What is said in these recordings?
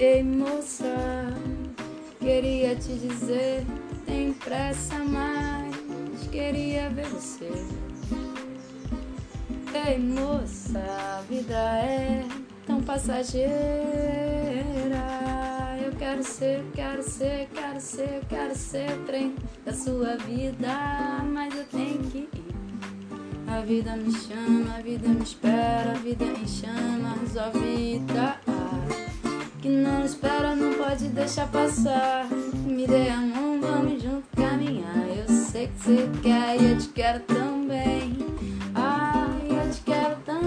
Ei moça, queria te dizer, tem pressa, mas queria ver você. Ei moça, a vida é tão passageira. Eu quero ser, quero ser, quero ser, quero ser trem da sua vida, mas eu tenho que ir. A vida me chama, a vida me espera, a vida em chamas, a vida espera, não pode deixar passar. Me dê a mão, vamos junto caminhar. Eu sei que você quer e eu te quero também. Ai, eu te quero também.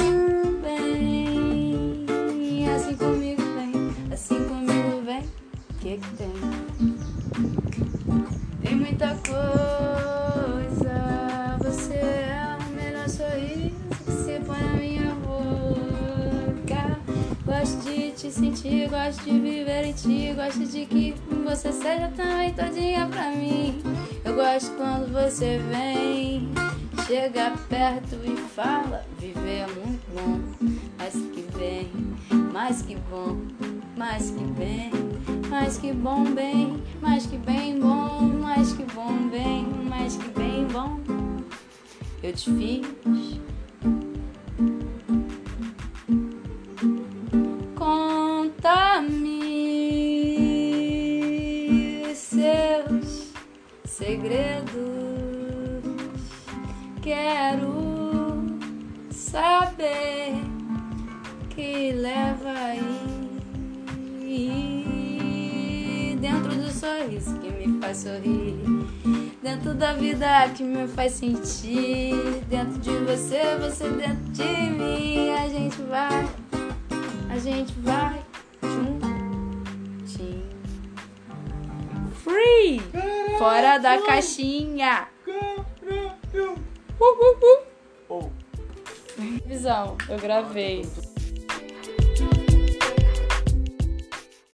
Assim comigo vem, assim comigo vem. O que que tem? Tem muita coisa. Você é o melhor sorriso que se põe na minha boca. Gosto de te sentir, gosto de viver em ti. Gosto de que você seja também todinha pra mim. Eu gosto quando você vem, chega perto e fala. Viver é muito bom, mas que bem, mais que bom, mais que bem, mais que bom, bem, mais que bem bom, mais que bom, bem, mais que bem bom. Eu te fiz. Segredos. Quero saber que leva aí dentro do sorriso que me faz sorrir, dentro da vida que me faz sentir, dentro de você, você dentro de mim, a gente vai, a gente vai juntinho. Free! Fora da caixinha! Uh, uh, uh. Oh. Visão, eu gravei.